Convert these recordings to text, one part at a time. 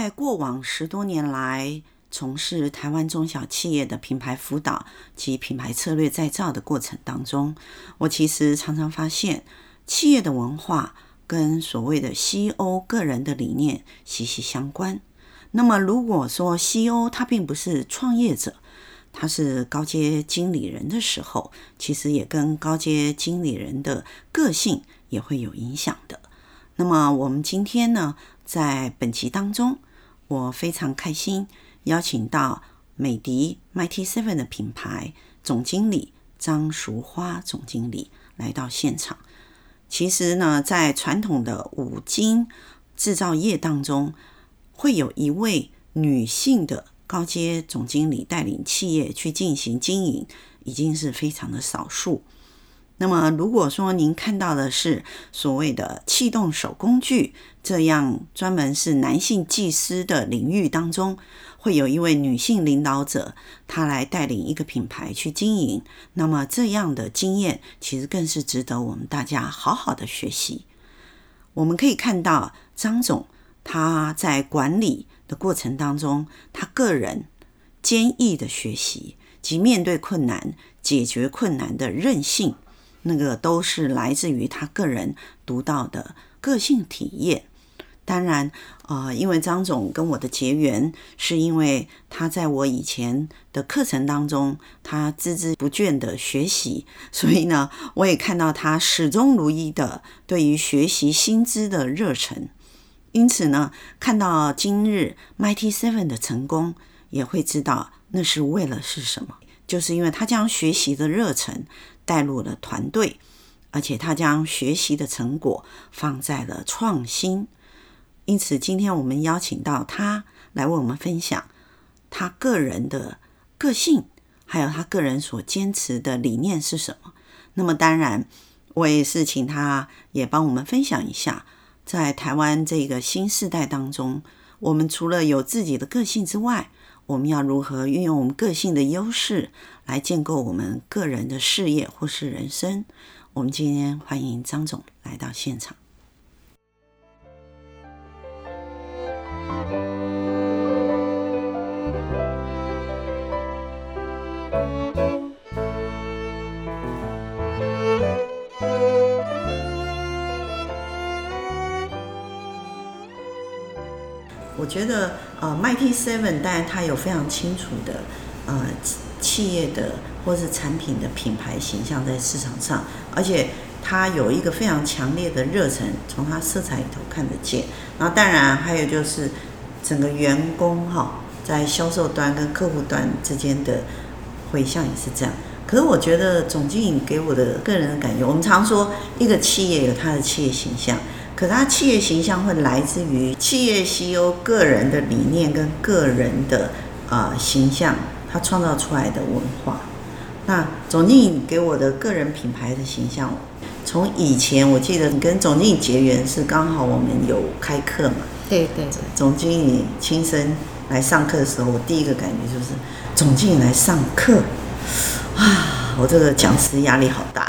在过往十多年来，从事台湾中小企业的品牌辅导及品牌策略再造的过程当中，我其实常常发现，企业的文化跟所谓的 CEO 个人的理念息息相关。那么，如果说 CEO 他并不是创业者，他是高阶经理人的时候，其实也跟高阶经理人的个性也会有影响的。那么，我们今天呢，在本集当中，我非常开心邀请到美的 Mighty Seven 的品牌总经理张淑花总经理来到现场。其实呢，在传统的五金制造业当中，会有一位女性的高阶总经理带领企业去进行经营，已经是非常的少数。那么，如果说您看到的是所谓的气动手工具这样专门是男性技师的领域当中，会有一位女性领导者，她来带领一个品牌去经营，那么这样的经验其实更是值得我们大家好好的学习。我们可以看到张总他在管理的过程当中，他个人坚毅的学习及面对困难、解决困难的韧性。那个都是来自于他个人独到的个性体验。当然，呃，因为张总跟我的结缘，是因为他在我以前的课程当中，他孜孜不倦的学习，所以呢，我也看到他始终如一的对于学习新知的热忱。因此呢，看到今日 Mighty Seven 的成功，也会知道那是为了是什么，就是因为他将学习的热忱。带入了团队，而且他将学习的成果放在了创新。因此，今天我们邀请到他来为我们分享他个人的个性，还有他个人所坚持的理念是什么。那么，当然，我也是请他也帮我们分享一下，在台湾这个新世代当中，我们除了有自己的个性之外，我们要如何运用我们个性的优势来建构我们个人的事业或是人生？我们今天欢迎张总来到现场。我觉得，呃，Mighty Seven 当然它有非常清楚的，呃，企业的或是产品的品牌形象在市场上，而且它有一个非常强烈的热忱，从它色彩里头看得见。然后，当然还有就是整个员工哈，在销售端跟客户端之间的回向也是这样。可是，我觉得总经理给我的个人的感觉，我们常说一个企业有它的企业形象。可他企业形象会来自于企业 CEO 个人的理念跟个人的啊、形象，他创造出来的文化。那总经理给我的个人品牌的形象，从以前我记得你跟总经理结缘是刚好我们有开课嘛？对对对。总经理亲身来上课的时候，我第一个感觉就是总经理来上课啊，我这个讲师压力好大，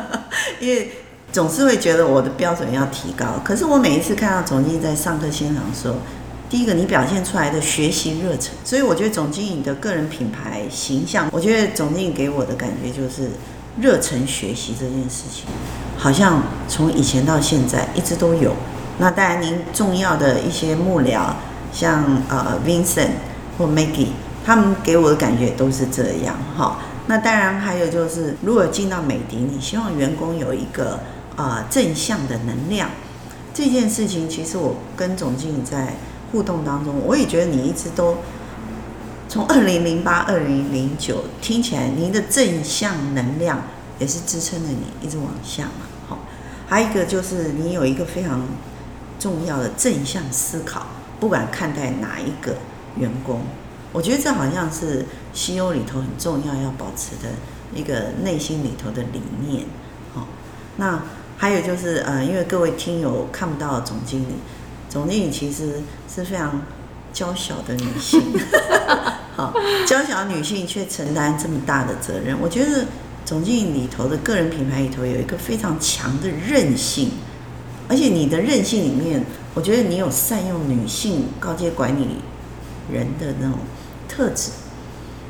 因为。总是会觉得我的标准要提高，可是我每一次看到总经理在上课现场的时候，第一个你表现出来的学习热忱，所以我觉得总经理的个人品牌形象，我觉得总经理给我的感觉就是热忱学习这件事情，好像从以前到现在一直都有。那当然，您重要的一些幕僚，像呃 Vincent 或 Maggie，他们给我的感觉都是这样哈。那当然还有就是，如果进到美的，你希望员工有一个。呃，正向的能量这件事情，其实我跟总经理在互动当中，我也觉得你一直都从二零零八、二零零九听起来，您的正向能量也是支撑着你一直往下嘛。好，还有一个就是你有一个非常重要的正向思考，不管看待哪一个员工，我觉得这好像是 CEO 里头很重要要保持的一个内心里头的理念。好，那。还有就是，呃，因为各位听友看不到总经理，总经理其实是非常娇小的女性，好，娇小女性却承担这么大的责任。我觉得总经理里头的个人品牌里头有一个非常强的韧性，而且你的韧性里面我觉得你有善用女性高阶管理人的那种特质，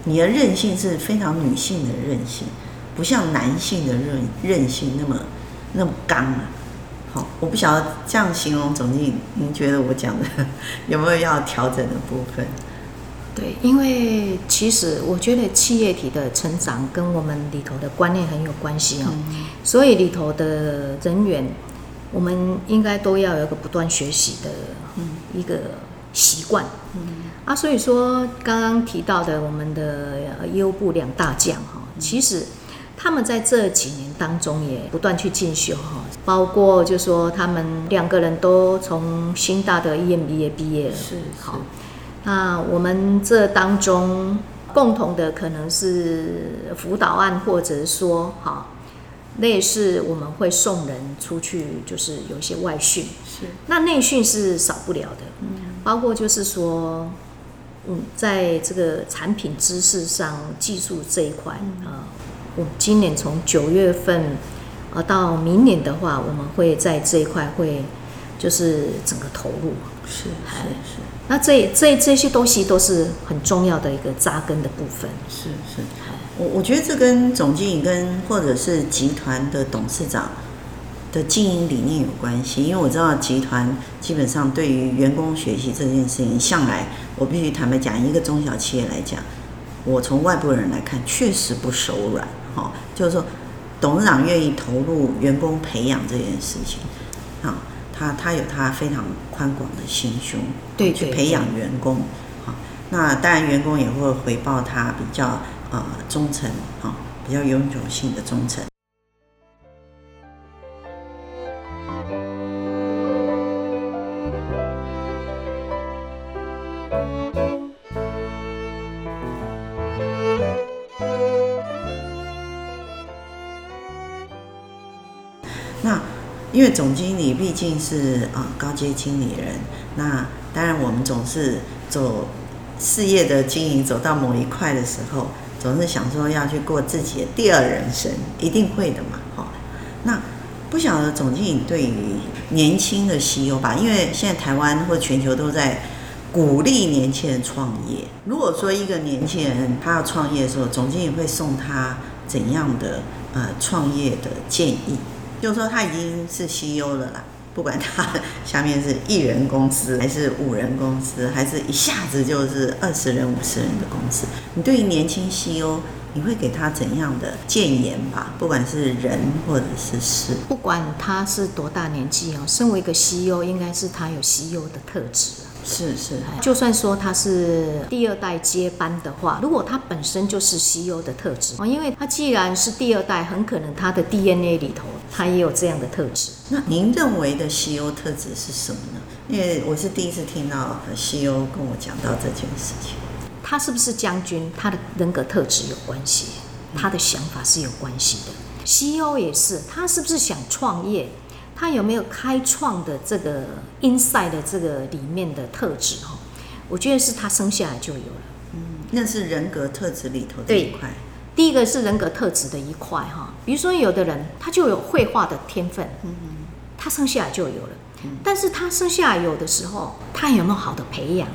你的韧性是非常女性的韧性，不像男性的韧韧性那么那么刚啊。好，我不晓得这样形容总经理，您觉得我讲的 有没有要调整的部分？对，因为其实我觉得企业体的成长跟我们里头的观念很有关系哦，嗯、所以里头的人员，我们应该都要有一个不断学习的一个习惯。嗯、啊，所以说刚刚提到的我们的业务部两大将哈，其实他们在这几年当中也不断去进修哈，包括就说他们两个人都从新大的 EMBA 毕业了，是好。那我们这当中共同的可能是辅导案，或者说哈，类似我们会送人出去，就是有一些外训。是。那内训是少不了的，嗯，包括就是说，嗯，在这个产品知识上、技术这一块啊，我今年从九月份呃到明年的话，我们会在这一块会就是整个投入。是是是。那这这这些东西都是很重要的一个扎根的部分。是是，我我觉得这跟总经理跟或者是集团的董事长的经营理念有关系，因为我知道集团基本上对于员工学习这件事情，向来我必须坦白讲，一个中小企业来讲，我从外部人来看，确实不手软。哈，就是说，董事长愿意投入员工培养这件事情，啊。他他有他非常宽广的心胸，对，去培养员工，啊，那当然员工也会回报他比较呃忠诚，啊，比较永久性的忠诚。总经理毕竟是啊高阶经理人，那当然我们总是走事业的经营，走到某一块的时候，总是想说要去过自己的第二人生，一定会的嘛，哈。那不晓得总经理对于年轻的 CEO 吧，因为现在台湾或全球都在鼓励年轻人创业。如果说一个年轻人他要创业的时候，总经理会送他怎样的呃创业的建议？就是说他已经是 CEO 了啦，不管他下面是一人公司还是五人公司，还是一下子就是二十人、五十人的公司，你对于年轻 CEO，你会给他怎样的建言吧？不管是人或者是事，不管他是多大年纪哦，身为一个 CEO，应该是他有 CEO 的特质。是是，就算说他是第二代接班的话，如果他本身就是 CEO 的特质哦，因为他既然是第二代，很可能他的 DNA 里头他也有这样的特质。那您认为的 CEO 特质是什么呢？因为我是第一次听到 CEO 跟我讲到这件事情。他是不是将军？他的人格特质有关系，他的想法是有关系的。CEO 也是，他是不是想创业？他有没有开创的这个 inside 的这个里面的特质哈？我觉得是他生下来就有了。嗯，那是人格特质里头的一块。第一个是人格特质的一块哈，比如说有的人他就有绘画的天分，嗯嗯，他生下来就有了。但是他生下来有的时候，他有没有好的培养？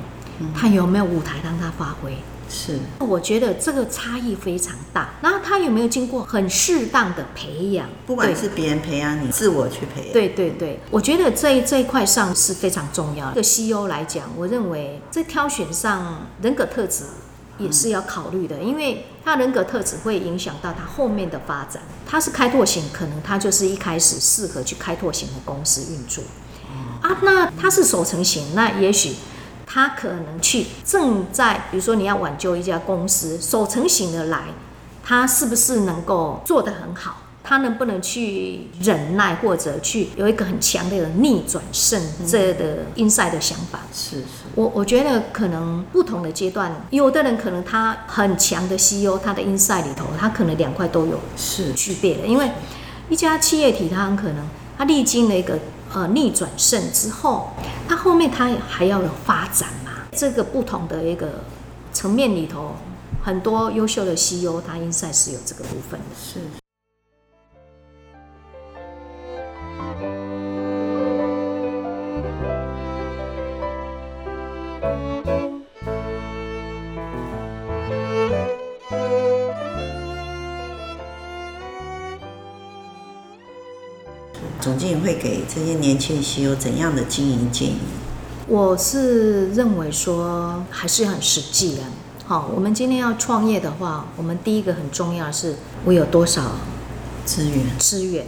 他有没有舞台让他发挥？是，我觉得这个差异非常大。然后他有没有经过很适当的培养？不管是别人培养你，自我去培养。对对对，我觉得这这一块上是非常重要的。对 CEO 来讲，我认为在挑选上人格特质也是要考虑的，因为他人格特质会影响到他后面的发展。他是开拓型，可能他就是一开始适合去开拓型的公司运作。啊，那他是守成型，那也许。他可能去正在，比如说你要挽救一家公司，守成型的来，他是不是能够做得很好？他能不能去忍耐，或者去有一个很强烈的逆转胜这的 inside 的想法？是是，我我觉得可能不同的阶段，有的人可能他很强的 CEO，他的 inside 里头，他可能两块都有是具备的，因为一家企业体，他很可能他历经了一个。呃，逆转胜之后，它后面它还要有发展嘛？这个不同的一个层面里头，很多优秀的 CEO，他 inside 是有这个部分的。是。这些年轻 CEO 怎样的经营建议？我是认为说还是很实际的。好，我们今天要创业的话，我们第一个很重要的是我有多少资源？资源。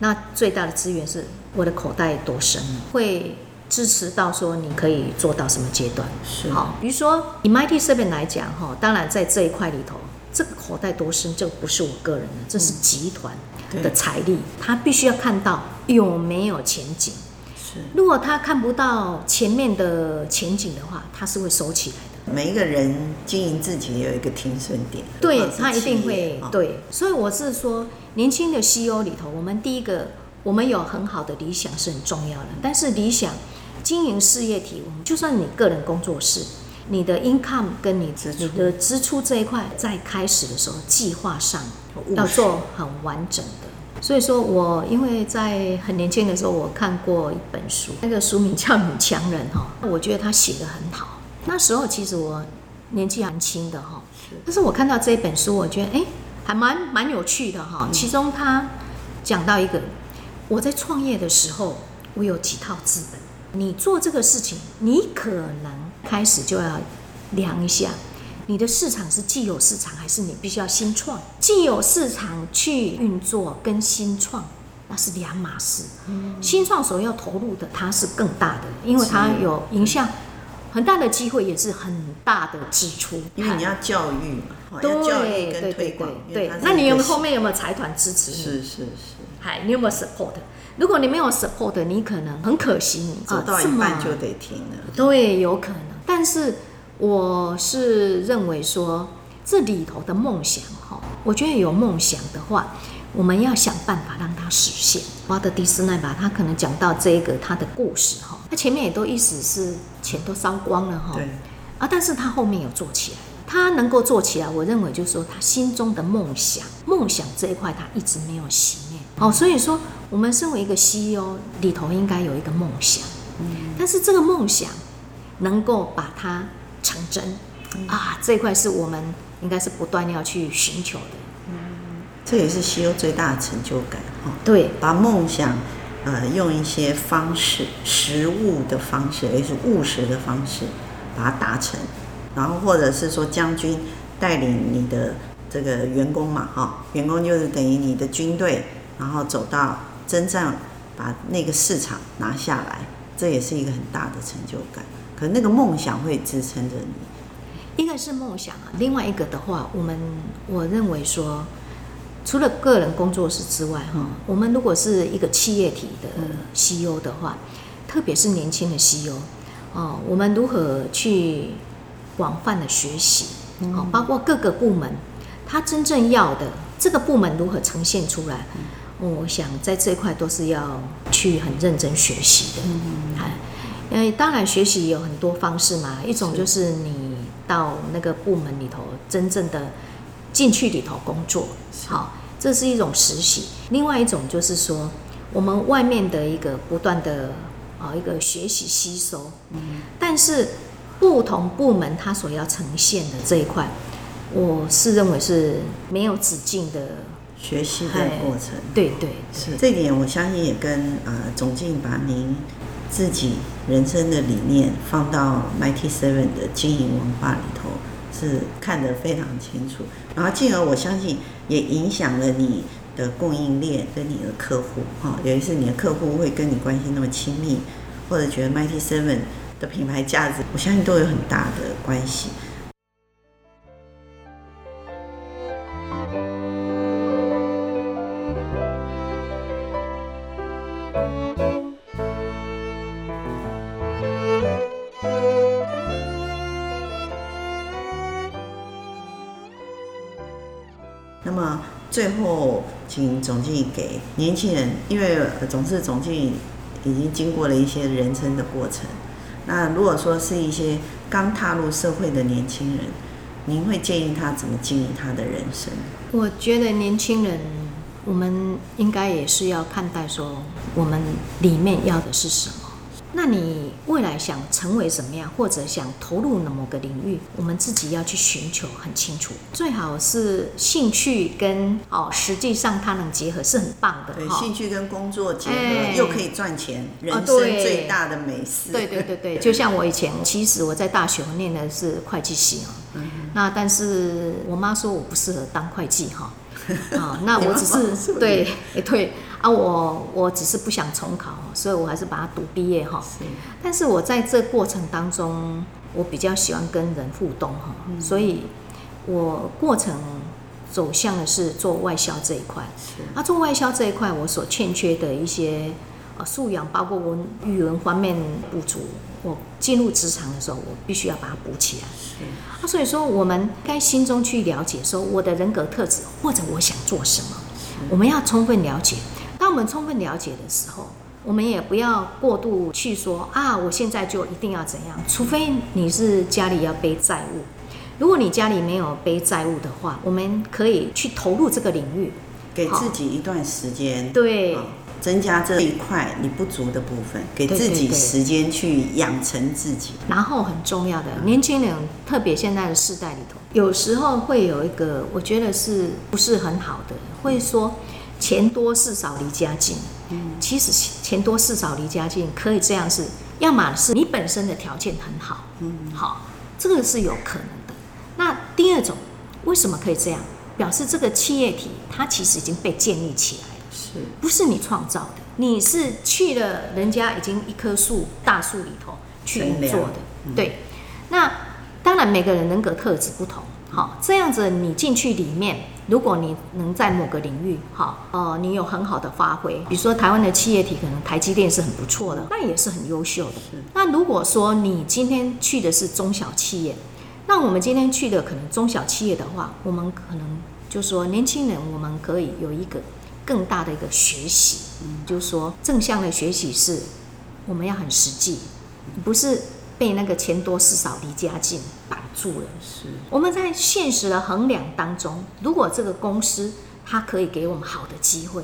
那最大的资源是我的口袋多深，会支持到说你可以做到什么阶段。是。好，比如说以 Mighty Seven 来讲，哈，当然在这一块里头，这个口袋多深，这个不是我个人的，这是集团的财力，他必须要看到有没有前景。是。如果他看不到前面的前景的话，他是会收起来的。每一个人经营自己有一个停损点，对，他一定会对。所以我是说，年轻的 CEO 里头，我们第一个，我们有很好的理想是很重要的。但是理想经营事业体，我们就算你个人工作室，你的 income 跟你支你的支出这一块，在开始的时候计划上要做很完整的。所以说我因为在很年轻的时候，我看过一本书，那个书名叫《女强人》哈，我觉得他写的很好。那时候其实我年纪还轻的哈，但是我看到这本书，我觉得哎，还蛮蛮有趣的哈。其中他讲到一个，我在创业的时候，我有几套资本。你做这个事情，你可能开始就要量一下。你的市场是既有市场，还是你必须要新创？既有市场去运作跟新创那是两码事。嗯、新创所要投入的，它是更大的，因为它有影响很大的机会，也是很大的支出。因为你要教育嘛，对要教育跟推广。对对对对，那你有后面有没有财团支持你？是是是。嗨，你有没有 support？如果你没有 support，你可能很可惜你，你走到一半就得停了。对，有可能，但是。我是认为说，这里头的梦想哈，我觉得有梦想的话，我们要想办法让它实现。华特迪士尼吧，他可能讲到这个他的故事哈，他前面也都意思是钱都烧光了哈，对啊，但是他后面有做起来，他能够做起来，我认为就是说他心中的梦想，梦想这一块他一直没有熄灭。哦，所以说我们身为一个 CEO 里头应该有一个梦想，嗯，但是这个梦想能够把它。成真啊，这一块是我们应该是不断要去寻求的。嗯，这也是 CEO 最大的成就感哈。对，把梦想呃用一些方式，实物的方式，也是务实的方式，把它达成。然后或者是说将军带领你的这个员工嘛哈，员工就是等于你的军队，然后走到征战把那个市场拿下来，这也是一个很大的成就感。可那个梦想会支撑着你，一个是梦想啊，另外一个的话，我们我认为说，除了个人工作室之外，哈、嗯，我们如果是一个企业体的 CEO 的话，嗯、特别是年轻的 CEO，哦，我们如何去广泛的学习，哦，包括各个部门，他真正要的这个部门如何呈现出来，嗯、我想在这一块都是要去很认真学习的，嗯。因为当然学习有很多方式嘛，一种就是你到那个部门里头，真正的进去里头工作，好，这是一种实习。另外一种就是说，我们外面的一个不断的啊一个学习吸收，嗯，但是不同部门它所要呈现的这一块，我是认为是没有止境的学习的过程。对对，是这一点，我相信也跟呃总经理把您。自己人生的理念放到 Mighty Seven 的经营文化里头，是看得非常清楚，然后进而我相信也影响了你的供应链跟你的客户，哈，尤其是你的客户会跟你关系那么亲密，或者觉得 Mighty Seven 的品牌价值，我相信都有很大的关系。请总经理给年轻人，因为总是总经理已经经过了一些人生的过程。那如果说是一些刚踏入社会的年轻人，您会建议他怎么经营他的人生？我觉得年轻人，我们应该也是要看待说，我们里面要的是什么。那你未来想成为什么样，或者想投入某个领域，我们自己要去寻求很清楚。最好是兴趣跟哦，实际上它能结合是很棒的。对，哦、兴趣跟工作结合、哎、又可以赚钱，人生最大的美事。对对对对，就像我以前，其实我在大学我念的是会计系啊，嗯、那但是我妈说我不适合当会计哈。啊，那我只是，是对，哎对啊，我我只是不想重考，所以我还是把它读毕业哈。是。但是我在这过程当中，我比较喜欢跟人互动哈，嗯、所以我过程走向的是做外销这一块。是。啊，做外销这一块，我所欠缺的一些呃素养，包括我语文方面不足。我进入职场的时候，我必须要把它补起来。是啊，所以说我们该心中去了解，说我的人格特质或者我想做什么，我们要充分了解。当我们充分了解的时候，我们也不要过度去说啊，我现在就一定要怎样。除非你是家里要背债务，如果你家里没有背债务的话，我们可以去投入这个领域，给自己一段时间。对。增加这一块你不足的部分，给自己时间去养成自己。对对对。然后很重要的，年轻人特别现在的世代里头，有时候会有一个，我觉得是不是很好的，会说钱多事少离家近。嗯，其实钱多事少离家近可以这样是，要么是你本身的条件很好，嗯，好，这个是有可能的。那第二种，为什么可以这样？表示这个企业体它其实已经被建立起来。是不是你创造的？你是去了人家已经一棵树大树里头去做的，嗯、对。那当然每个人人格特质不同，好，这样子你进去里面，如果你能在某个领域，好，呃，你有很好的发挥，比如说台湾的企业体可能台积电是很不错的，那也是很优秀的。那如果说你今天去的是中小企业，那我们今天去的可能中小企业的话，我们可能就说年轻人，我们可以有一个。更大的一个学习，嗯，就是说正向的学习是，我们要很实际，不是被那个钱多事少离家近绑住了。是，我们在现实的衡量当中，如果这个公司它可以给我们好的机会，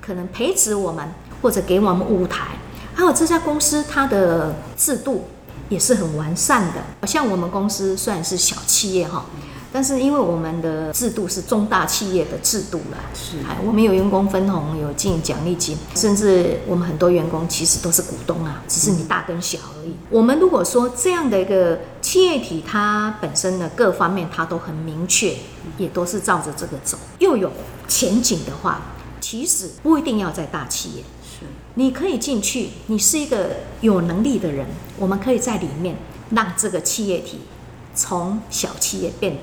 可能培植我们或者给我们舞台，还有这家公司它的制度也是很完善的。像我们公司虽然是小企业哈。但是因为我们的制度是中大企业的制度了，是，我们有员工分红，有进奖励金，甚至我们很多员工其实都是股东啊，只是你大跟小而已。我们如果说这样的一个企业体，它本身的各方面它都很明确，也都是照着这个走，又有前景的话，其实不一定要在大企业，是，你可以进去，你是一个有能力的人，我们可以在里面让这个企业体从小企业变。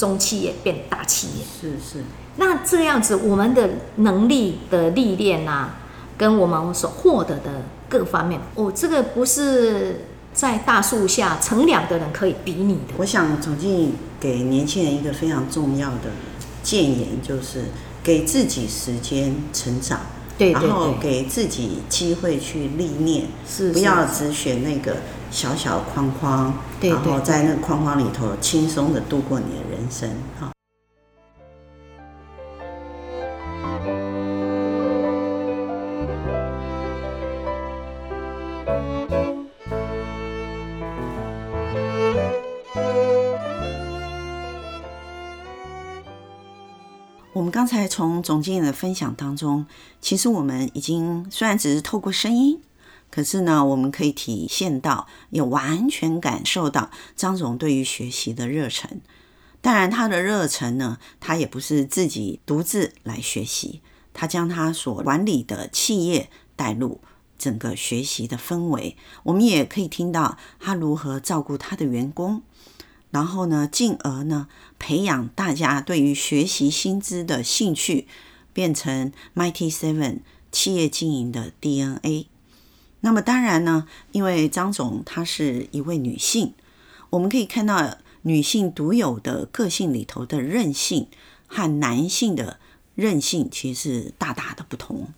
中企业变大企业，是是。那这样子，我们的能力的历练啊，跟我们所获得的各方面，哦，这个不是在大树下乘凉的人可以比拟的。我想总经理给年轻人一个非常重要的建言，就是给自己时间成长，对，对，对，然后给自己机会去历练，是，是，不要只选那个。小小的框框，对对对，然后在那个框框里头轻松的度过你的人生，哈。我们刚才从总经理的分享当中，其实我们已经虽然只是透过声音。可是呢，我们可以体现到，也完全感受到张总对于学习的热忱。当然，他的热忱呢，他也不是自己独自来学习，他将他所管理的企业带入整个学习的氛围。我们也可以听到他如何照顾他的员工，然后呢，进而呢，培养大家对于学习新知的兴趣，变成 Mighty Seven 企业经营的 DNA。那么当然呢，因为张总她是一位女性，我们可以看到女性独有的个性里头的韧性和男性的韧性其实是大大的不同。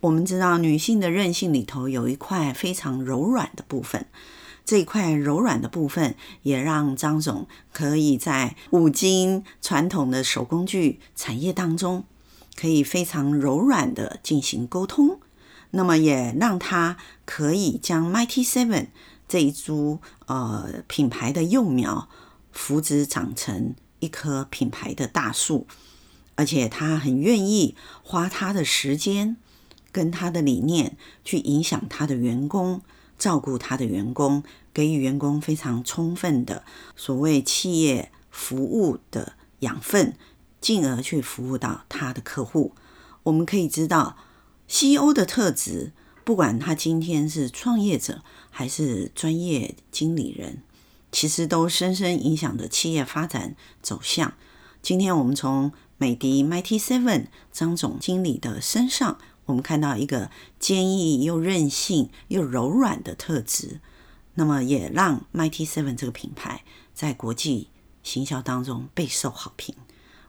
我们知道女性的韧性里头有一块非常柔软的部分，这一块柔软的部分也让张总可以在五金传统的手工具产业当中，可以非常柔软的进行沟通。那么也让他可以将 Mighty Seven 这一株呃品牌的幼苗扶植长成一棵品牌的大树，而且他很愿意花他的时间跟他的理念去影响他的员工，照顾他的员工，给予员工非常充分的所谓企业服务的养分，进而去服务到他的客户。我们可以知道。CEO 的特质，不管他今天是创业者还是专业经理人，其实都深深影响着企业发展走向。今天我们从美的 Mighty Seven 张总经理的身上，我们看到一个坚毅又任性又柔软的特质，那么也让 Mighty Seven 这个品牌在国际行销当中备受好评。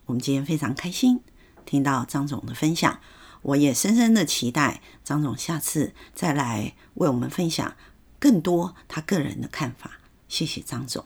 我们今天非常开心听到张总的分享。我也深深的期待张总下次再来为我们分享更多他个人的看法。谢谢张总。